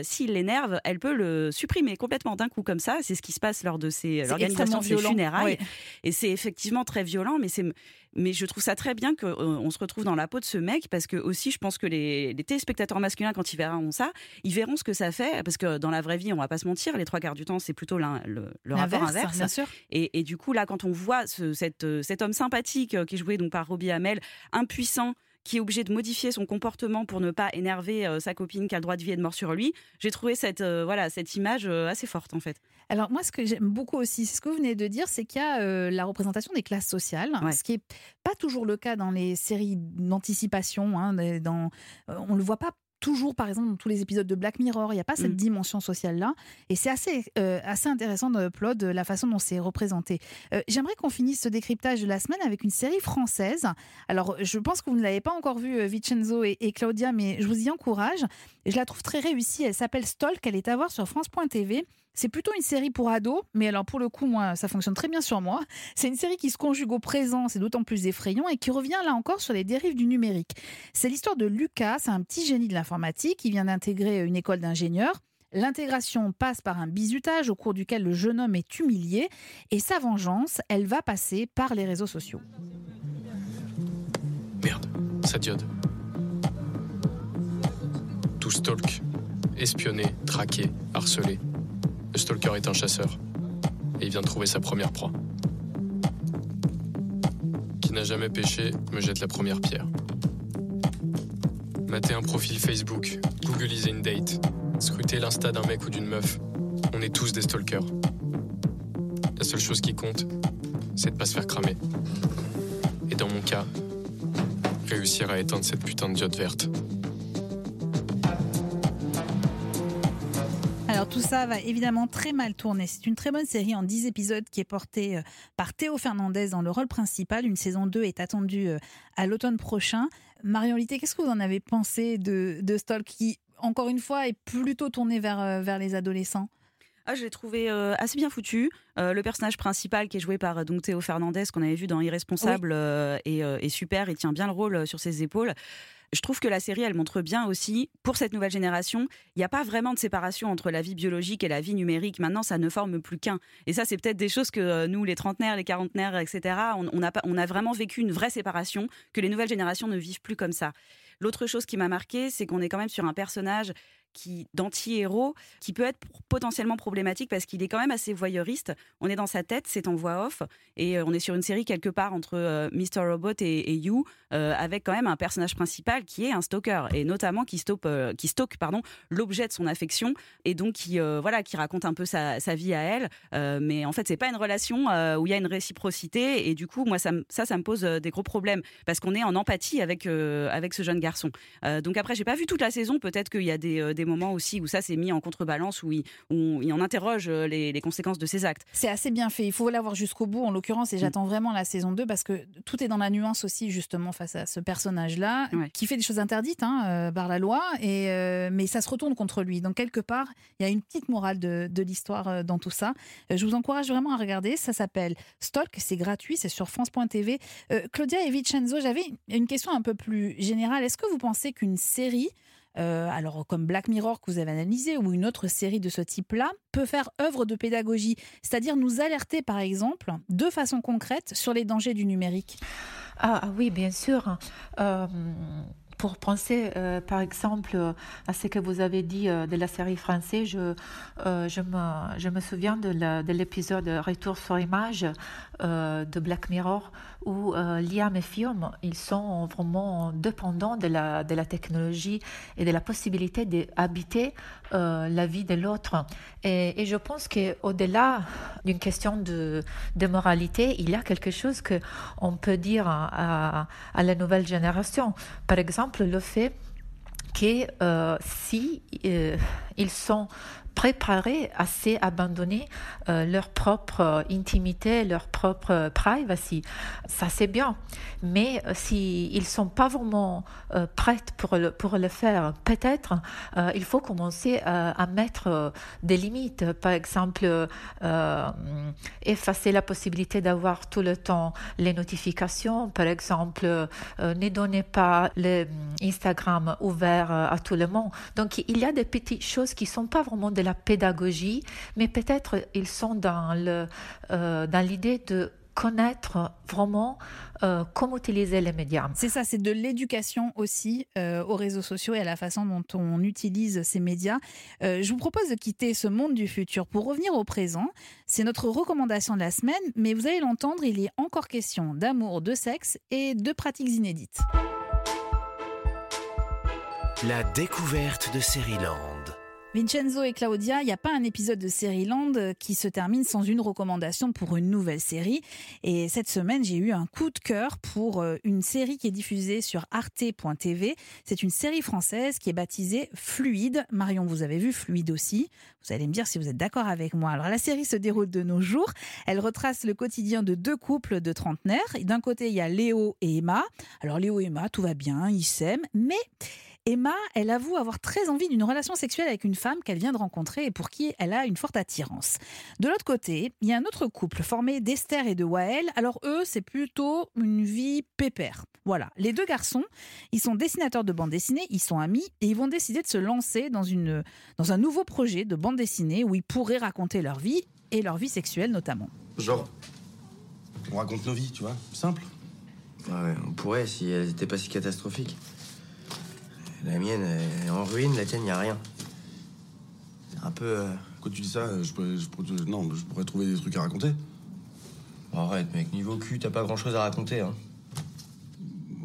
S'il l'énerve, elle peut le supprimer complètement d'un coup comme ça. C'est ce qui se passe lors de ces l'organisation de ses funérailles. Et c'est effectivement très violent, mais c'est mais je trouve ça très bien qu'on on se retrouve dans la peau de ce mec parce que aussi je pense que les, les téléspectateurs masculins quand ils verront ça, ils verront ce que ça fait parce que dans la vraie vie on va pas se mentir, les trois quarts du temps c'est plutôt le, le rapport inverse. bien sûr. Et, et du coup là quand on voit ce- euh, cet homme sympathique euh, qui est joué donc par Robbie Hamel, impuissant qui est obligé de modifier son comportement pour ne pas énerver euh, sa copine qui a le droit de vie et de mort sur lui. J'ai trouvé cette, euh, voilà, cette image euh, assez forte en fait. Alors moi, ce que j'aime beaucoup aussi, ce que vous venez de dire, c'est qu'il y a la représentation des classes sociales, ce qui est pas toujours le cas dans les séries d'anticipation. Hein, dans, on le voit pas toujours, par exemple, dans tous les épisodes de Black Mirror, il n'y a pas cette Mm. dimension sociale-là. Et c'est assez, euh, assez intéressant de Plod, la façon dont c'est représenté. Euh, J'aimerais qu'on finisse ce décryptage de la semaine avec une série française. Alors, je pense que vous ne l'avez pas encore vue, euh, Vincenzo et, et Claudia, mais je vous y encourage. Je la trouve très réussie. Elle s'appelle Stalk. Elle est à voir sur France.tv. C'est plutôt une série pour ados, mais alors pour le coup, moi, ça fonctionne très bien sur moi. C'est une série qui se conjugue au présent, c'est d'autant plus effrayant, et qui revient là encore sur les dérives du numérique. C'est l'histoire de Lucas, un petit génie de l'informatique qui vient d'intégrer une école d'ingénieurs. L'intégration passe par un bizutage au cours duquel le jeune homme est humilié, et sa vengeance, elle va passer par les réseaux sociaux. Merde, ça diode. Stalk. Espionné, traqué, harcelé. Le stalker est un chasseur. Et il vient de trouver sa première proie. Qui n'a jamais péché me jette la première pierre. Mater un profil Facebook, googliser une date, scruter l'insta d'un mec ou d'une meuf. On est tous des stalkers. La seule chose qui compte, c'est de pas se faire cramer. Et dans mon cas, réussir à éteindre cette putain de diode verte. Tout ça va évidemment très mal tourner. C'est une très bonne série en 10 épisodes qui est portée euh, par Théo Fernandez dans le rôle principal. Une saison 2 est attendue euh, à l'automne prochain. Marion Litté, qu'est-ce que vous en avez pensé de, Stalk qui, encore une fois, est plutôt tourné euh, vers les adolescents? Ah, je l'ai trouvé euh, assez bien foutu. Euh, le personnage principal qui est joué par euh, donc Théo Fernandez qu'on avait vu dans Irresponsable euh, est, est super. Il tient bien le rôle sur ses épaules. Je trouve que la série, elle montre bien aussi, pour cette nouvelle génération, il n'y a pas vraiment de séparation entre la vie biologique et la vie numérique. Maintenant, ça ne forme plus qu'un. Et ça, c'est peut-être des choses que euh, nous, les trentenaires, les quarantenaires, etc., on, on, a, on a vraiment vécu une vraie séparation, que les nouvelles générations ne vivent plus comme ça. L'autre chose qui m'a marqué, c'est qu'on est quand même sur un personnage qui d'anti-héros qui peut être potentiellement problématique parce qu'il est quand même assez voyeuriste. On est dans sa tête, c'est en voix off et euh, on est sur une série quelque part entre euh, Mr Robot et, You euh, avec quand même un personnage principal qui est un stalker et notamment qui stocke euh, l'objet de son affection et donc qui voilà qui raconte un peu sa, vie à elle mais en fait c'est pas une relation où il y a une réciprocité et du coup moi ça ça ça me pose des gros problèmes parce qu'on est en empathie avec avec ce jeune garçon. Donc après j'ai pas vu toute la saison, peut-être qu'il y a des, des moments aussi où ça s'est mis en contrebalance où il, où il en interroge euh, les, les conséquences de ses actes. C'est assez bien fait. Il faut l'avoir jusqu'au bout, en l'occurrence, et Mm. j'attends vraiment la saison 2 parce que tout est dans la nuance aussi, justement, face à ce personnage-là, qui fait des choses interdites hein, euh, par la loi, et, euh, mais ça se retourne contre lui. Donc, quelque part, il y a une petite morale de, de l'histoire dans tout ça. Je vous encourage vraiment à regarder. Ça s'appelle Stalk, c'est gratuit, c'est sur France.tv. Euh, Claudia et Vincenzo, j'avais une question un peu plus générale. Est-ce que vous pensez qu'une série euh, alors comme Black Mirror que vous avez analysé ou une autre série de ce type-là, peut faire œuvre de pédagogie, c'est-à-dire nous alerter par exemple de façon concrète sur les dangers du numérique. Ah ah oui, bien sûr. Euh, pour penser, euh, par exemple, à ce que vous avez dit de la série française, je, je, me, je me souviens de l'épisode Retour sur image de Black Mirror où Liam et Fium, ils sont vraiment dépendants de la, de la technologie et de la possibilité d'habiter la vie de l'autre. Et, et, je pense qu'au-delà d'une question de, de, moralité, il y a quelque chose qu'on peut dire à, à, la nouvelle génération. Par exemple, le fait que euh, si euh, ils sont préparés à abandonner euh, leur propre euh, intimité, leur propre euh, privacy. Ça, c'est bien. Mais s'ils ne sont pas vraiment prêts pour le, pour le faire, peut-être il faut commencer à, mettre des limites. Par exemple, effacer la possibilité d'avoir tout le temps les notifications. Par exemple, ne donnez pas l'Instagram ouvert à tout le monde. Donc, il y a des petites choses qui ne sont pas vraiment de la pédagogie, mais peut-être ils sont dans le euh, dans l'idée de connaître vraiment euh, comment utiliser les médias. C'est ça, c'est de l'éducation aussi euh, aux réseaux sociaux et à la façon dont on utilise ces médias. je vous propose de quitter ce monde du futur pour revenir au présent. C'est notre recommandation de la semaine, mais vous allez l'entendre, il est encore question d'amour, de sexe et de pratiques inédites. La découverte de Land. Vincenzo et Claudia, il n'y a pas un épisode de Série Land qui se termine sans une recommandation pour une nouvelle série. Et cette semaine, j'ai eu un coup de cœur pour euh, une série qui est diffusée sur arte.tv. C'est une série française qui est baptisée Fluide. Marion, vous avez vu Fluide aussi. Vous allez me dire si vous êtes d'accord avec moi. Alors la série se déroule de nos jours. Elle retrace le quotidien de deux couples de trentenaires. D'un côté, il y a Léo et Emma. Alors Léo et Emma, tout va bien, ils s'aiment. Mais Emma, elle avoue avoir très envie d'une relation sexuelle avec une femme qu'elle vient de rencontrer et pour qui elle a une forte attirance. De l'autre côté, il y a un autre couple formé d'Esther et de Wael. Alors eux, c'est plutôt une vie pépère. Voilà, les deux garçons, ils sont dessinateurs de bande dessinée, ils sont amis et ils vont décider de se lancer dans, une, dans un nouveau projet de bande dessinée où ils pourraient raconter leur vie et leur vie sexuelle notamment. Genre, on raconte nos vies, tu vois, simple. Ouais, on pourrait si elles n'étaient pas si catastrophiques. La mienne est en ruine, la tienne, y a rien. C'est un peu. Euh, Quand tu dis ça, je pourrais, non, je pourrais trouver des trucs à raconter. arrête, mec, niveau cul, t'as pas grand chose à raconter, hein.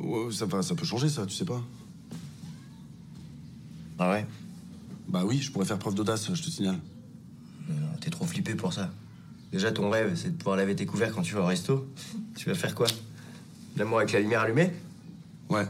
Ouais, ça, ça peut changer, ça, tu sais pas. Ah ouais? Bah oui, je pourrais faire preuve d'audace, je te signale. T'es trop flippé pour ça. Déjà, ton rêve, c'est de pouvoir laver tes couverts quand tu vas au resto. Tu vas faire quoi? L'amour avec la lumière allumée? Ouais.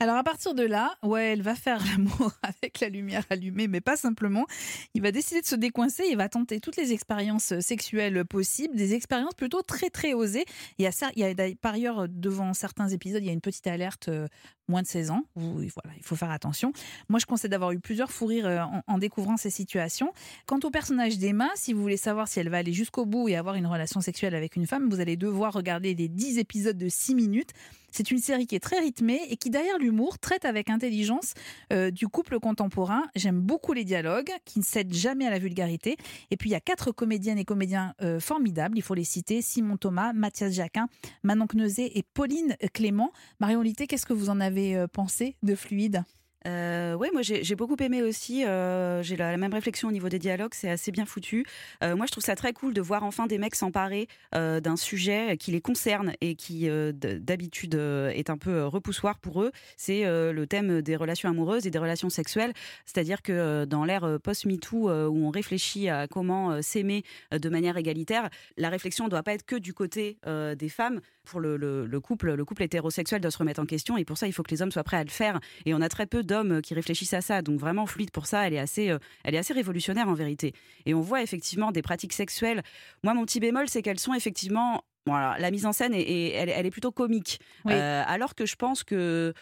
Alors à partir de là, ouais, elle va faire l'amour avec la lumière allumée, mais pas simplement. Il va décider de se décoincer, il va tenter toutes les expériences sexuelles possibles, des expériences plutôt très très osées. Il y a, il y a par ailleurs devant certains épisodes, il y a une petite alerte euh, moins de 16 ans. voilà, il faut faire attention. Moi, je conseille d'avoir eu plusieurs fous rires euh, en, découvrant ces situations. Quant au personnage d'Emma, si vous voulez savoir si elle va aller jusqu'au bout et avoir une relation sexuelle avec une femme, vous allez devoir regarder les 10 épisodes de 6 minutes. C'est une série qui est très rythmée et qui, derrière l'humour, traite avec intelligence euh, du couple contemporain. J'aime beaucoup les dialogues, qui ne cèdent jamais à la vulgarité. Et puis, il y a quatre comédiennes et comédiens euh, formidables. Il faut les citer Simon Thomas, Mathias Jacquin, Manon Kneuzé et Pauline Clément. Marion Litté, qu'est-ce que vous en avez euh, pensé de Fluide? Euh, oui, moi j'ai beaucoup aimé aussi. Euh, j'ai la, même réflexion au niveau des dialogues, c'est assez bien foutu. Euh, moi je trouve ça très cool de voir enfin des mecs s'emparer d'un sujet qui les concerne et qui d'habitude est un peu repoussoir pour eux. C'est le thème des relations amoureuses et des relations sexuelles. C'est-à-dire que dans l'ère post-MeToo où on réfléchit à comment s'aimer de manière égalitaire, la réflexion ne doit pas être que du côté des femmes. Pour le, le, couple, le couple hétérosexuel doit se remettre en question et pour ça il faut que les hommes soient prêts à le faire. Et on a très peu d'hommes qui réfléchissent à ça. Donc vraiment, fluide pour ça, elle est assez, euh, elle est assez révolutionnaire en vérité. Et on voit effectivement des pratiques sexuelles. Moi, mon petit bémol, c'est qu'elles sont effectivement, voilà, la mise en scène et elle, elle, est plutôt comique. Euh, alors que je pense que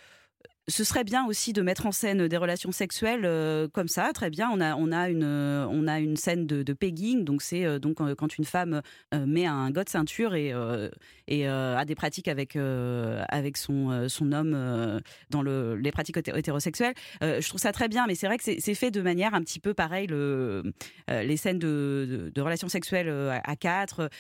ce serait bien aussi de mettre en scène des relations sexuelles euh, comme ça, très bien. On a, on a, une, on a une scène de, pegging, donc c'est donc quand une femme met un god ceinture et, et a des pratiques avec avec son son homme dans le les pratiques hétérosexuelles. je trouve ça très bien, mais c'est vrai que c'est fait de manière un petit peu pareil le les scènes de, de, relations sexuelles à quatre.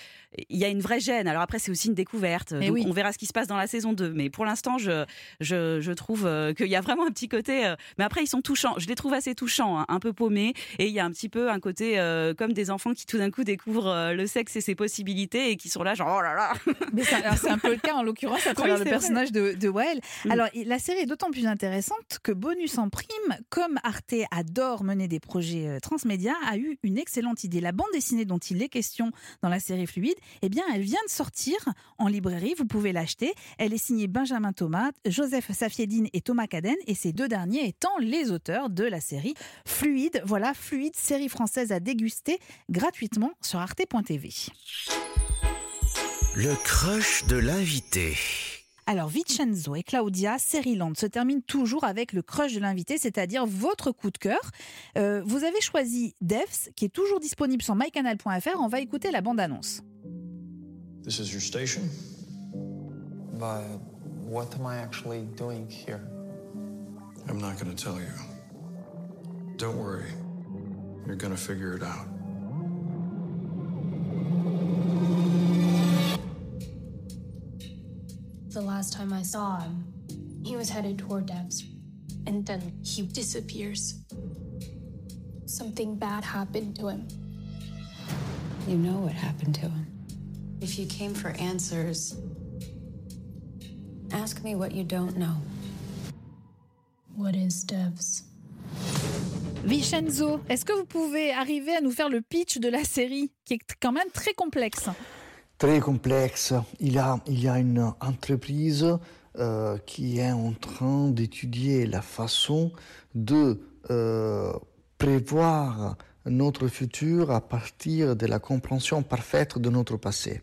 Il y a une vraie gêne. Alors après, c'est aussi une découverte. Donc, on verra ce qui se passe dans la saison 2. Mais pour l'instant, je, je, je, trouve qu'il y a vraiment un petit côté. mais après, ils sont touchants. Je les trouve assez touchants, hein, un peu paumés. Et il y a un petit peu un côté comme des enfants qui tout d'un coup découvrent le sexe et ses possibilités et qui sont là, genre oh là là. Mais c'est un peu le cas en l'occurrence à travers Oui, le personnage de, de Wael. Mm. Alors la série est d'autant plus intéressante que Bonus en prime, comme Arte adore mener des projets euh, transmédia, a eu une excellente idée. La bande dessinée dont il est question dans la série Fluide, eh bien, elle vient de sortir en librairie. Vous pouvez l'acheter. Elle est signée Benjamin Thomas, Joseph Safiedine et Thomas Caden, et ces deux derniers étant les auteurs de la série Fluide. Voilà, Fluide, série française à déguster gratuitement sur arte.tv. Le crush de l'invité. Alors, Vincenzo et Claudia, Land se termine toujours avec le crush de l'invité, c'est-à-dire votre coup de cœur. Euh, vous avez choisi Devs, qui est toujours disponible sur mycanal.fr. On va écouter la bande-annonce. This is your station? But what am I actually doing here? I'm not gonna tell you. Don't worry. You're gonna figure it out. Last time I saw him, he was headed toward Devs. And then he disappears. Something bad happened to him. You know what happened to him. If you came for answers, ask me what you don't know. What is Devs? Vincenzo, est-ce que vous pouvez arriver à nous faire le pitch de la série, qui est quand même très complexe Très complexe. Il y a, il y a une entreprise euh, qui est en train d'étudier la façon de euh, prévoir notre futur à partir de la compréhension parfaite de notre passé.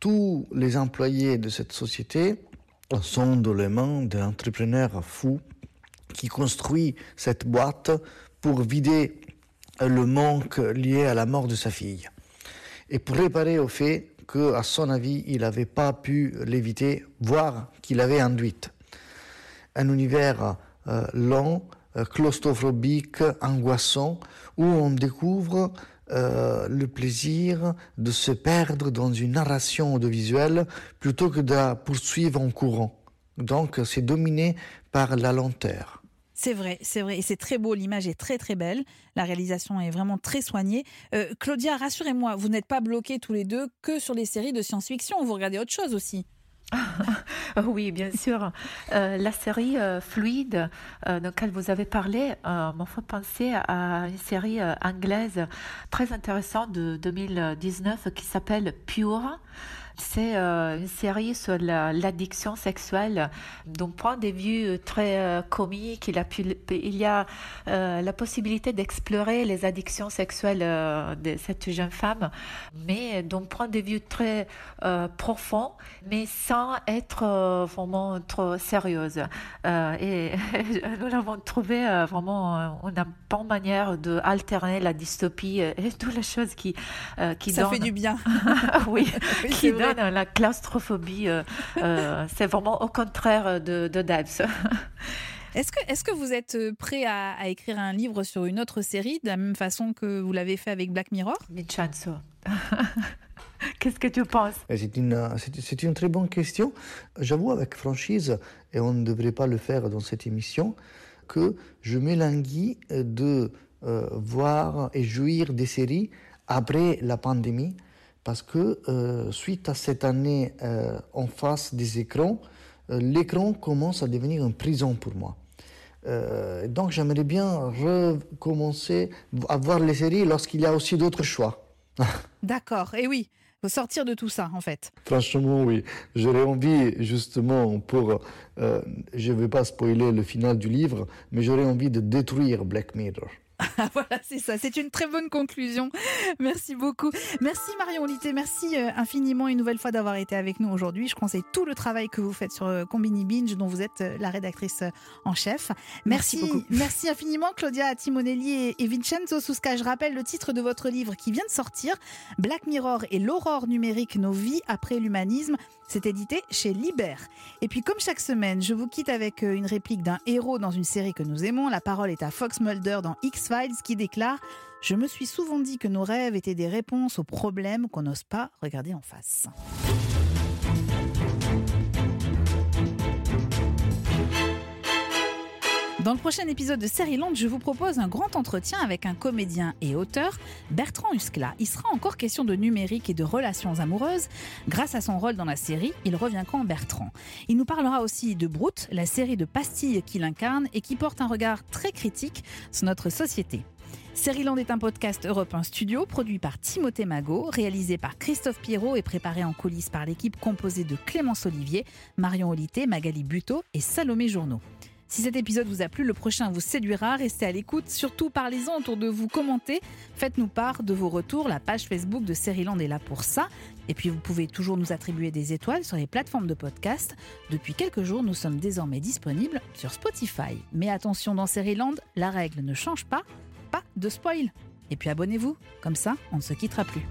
Tous les employés de cette société sont dans les mains d'un entrepreneur fou qui construit cette boîte pour vider le manque lié à la mort de sa fille. Et pour réparer au fait que, à son avis, il n'avait pas pu l'éviter, voire qu'il avait induite. Un univers euh, lent, euh, claustrophobique, angoissant, où on découvre euh, le plaisir de se perdre dans une narration audiovisuelle plutôt que de la poursuivre en courant. Donc c'est dominé par la lenteur. C'est vrai, c'est vrai. Et c'est très beau, l'image est très très belle. La réalisation est vraiment très soignée. Euh, Claudia, rassurez-moi, vous n'êtes pas bloqués tous les deux que sur les séries de science-fiction. Vous regardez autre chose aussi. Oui, bien sûr. Euh, la série euh, Fluide, euh, laquelle vous avez parlé, m'a fait penser à une série anglaise très intéressante de 2019 qui s'appelle Pure. C'est euh, une série sur la- l'addiction sexuelle. D'un point de vue très euh, comique, il, a pu- il y a euh, la possibilité d'explorer les addictions sexuelles euh, de cette jeune femme, mais d'un point de vue très euh, profond, mais sans être euh, vraiment trop sérieuse. Euh, et nous l'avons trouvé euh, vraiment euh, une bonne manière d'alterner la dystopie et toutes les choses qui, euh, qui Ça fait du bien. oui, Oui, qui donne la claustrophobie. euh, euh, c'est vraiment au contraire de, de Debs. Est-ce que, est que vous êtes euh, prêt à, à écrire un livre sur une autre série de la même façon que vous l'avez fait avec Black Mirror? Vincenzo. Qu'est-ce que tu penses? Et C'est une, c'est une très bonne question. J'avoue avec franchise, et on ne devrait pas le faire dans cette émission, que je m'élanguis de euh, voir et jouir des séries après la pandémie, parce que euh, suite à cette année euh, en face des écrans, euh, l'écran commence à devenir une prison pour moi. Donc j'aimerais bien recommencer à voir les séries lorsqu'il y a aussi d'autres choix. D'accord, et oui, faut sortir de tout ça en fait. Franchement, oui. J'aurais envie, justement, pour. je ne vais pas spoiler le final du livre, mais j'aurais envie de détruire Black Mirror. voilà, c'est ça. C'est une très bonne conclusion. Merci beaucoup. Merci Marion Lité. Merci euh, infiniment une nouvelle fois d'avoir été avec nous aujourd'hui. Je conseille tout le travail que vous faites sur euh, Combini Binge, dont vous êtes euh, la rédactrice en chef. Merci beaucoup. Merci infiniment Claudia Timonelli et Vincenzo Susca. Je rappelle le titre de votre livre qui vient de sortir, Black Mirror et l'aurore numérique, nos vies après l'humanisme. C'est édité chez Liber. Et puis, comme chaque semaine, je vous quitte avec une réplique d'un héros dans une série que nous aimons. La parole est à Fox Mulder dans X-Files qui déclare Je me suis souvent dit que nos rêves étaient des réponses aux problèmes qu'on n'ose pas regarder en face. Dans le prochain épisode de Série Land, je vous propose un grand entretien avec un comédien et auteur, Bertrand Huskla. Il sera encore question de numérique et de relations amoureuses. Grâce à son rôle dans la série, il revient quand Bertrand? Il nous parlera aussi de Brute, la série de pastilles qu'il incarne et qui porte un regard très critique sur notre société. Land est un podcast Europe 1 Studio produit par Timothée Magot, réalisé par Christophe Pierrot et préparé en coulisses par l'équipe composée de Clémence Olivier, Marion Olité, Magali Buteau et Salomé Journeau. Si cet épisode vous a plu, le prochain vous séduira. Restez à l'écoute. Surtout, parlez-en autour de vous, commentez. Faites-nous part de vos retours. La page Facebook de Seriland est là pour ça. Et puis, vous pouvez toujours nous attribuer des étoiles sur les plateformes de podcast. Depuis quelques jours, nous sommes désormais disponibles sur Spotify. Mais attention, dans Seriland, la règle ne change pas. Pas de spoil. Et puis abonnez-vous. Comme ça, on ne se quittera plus.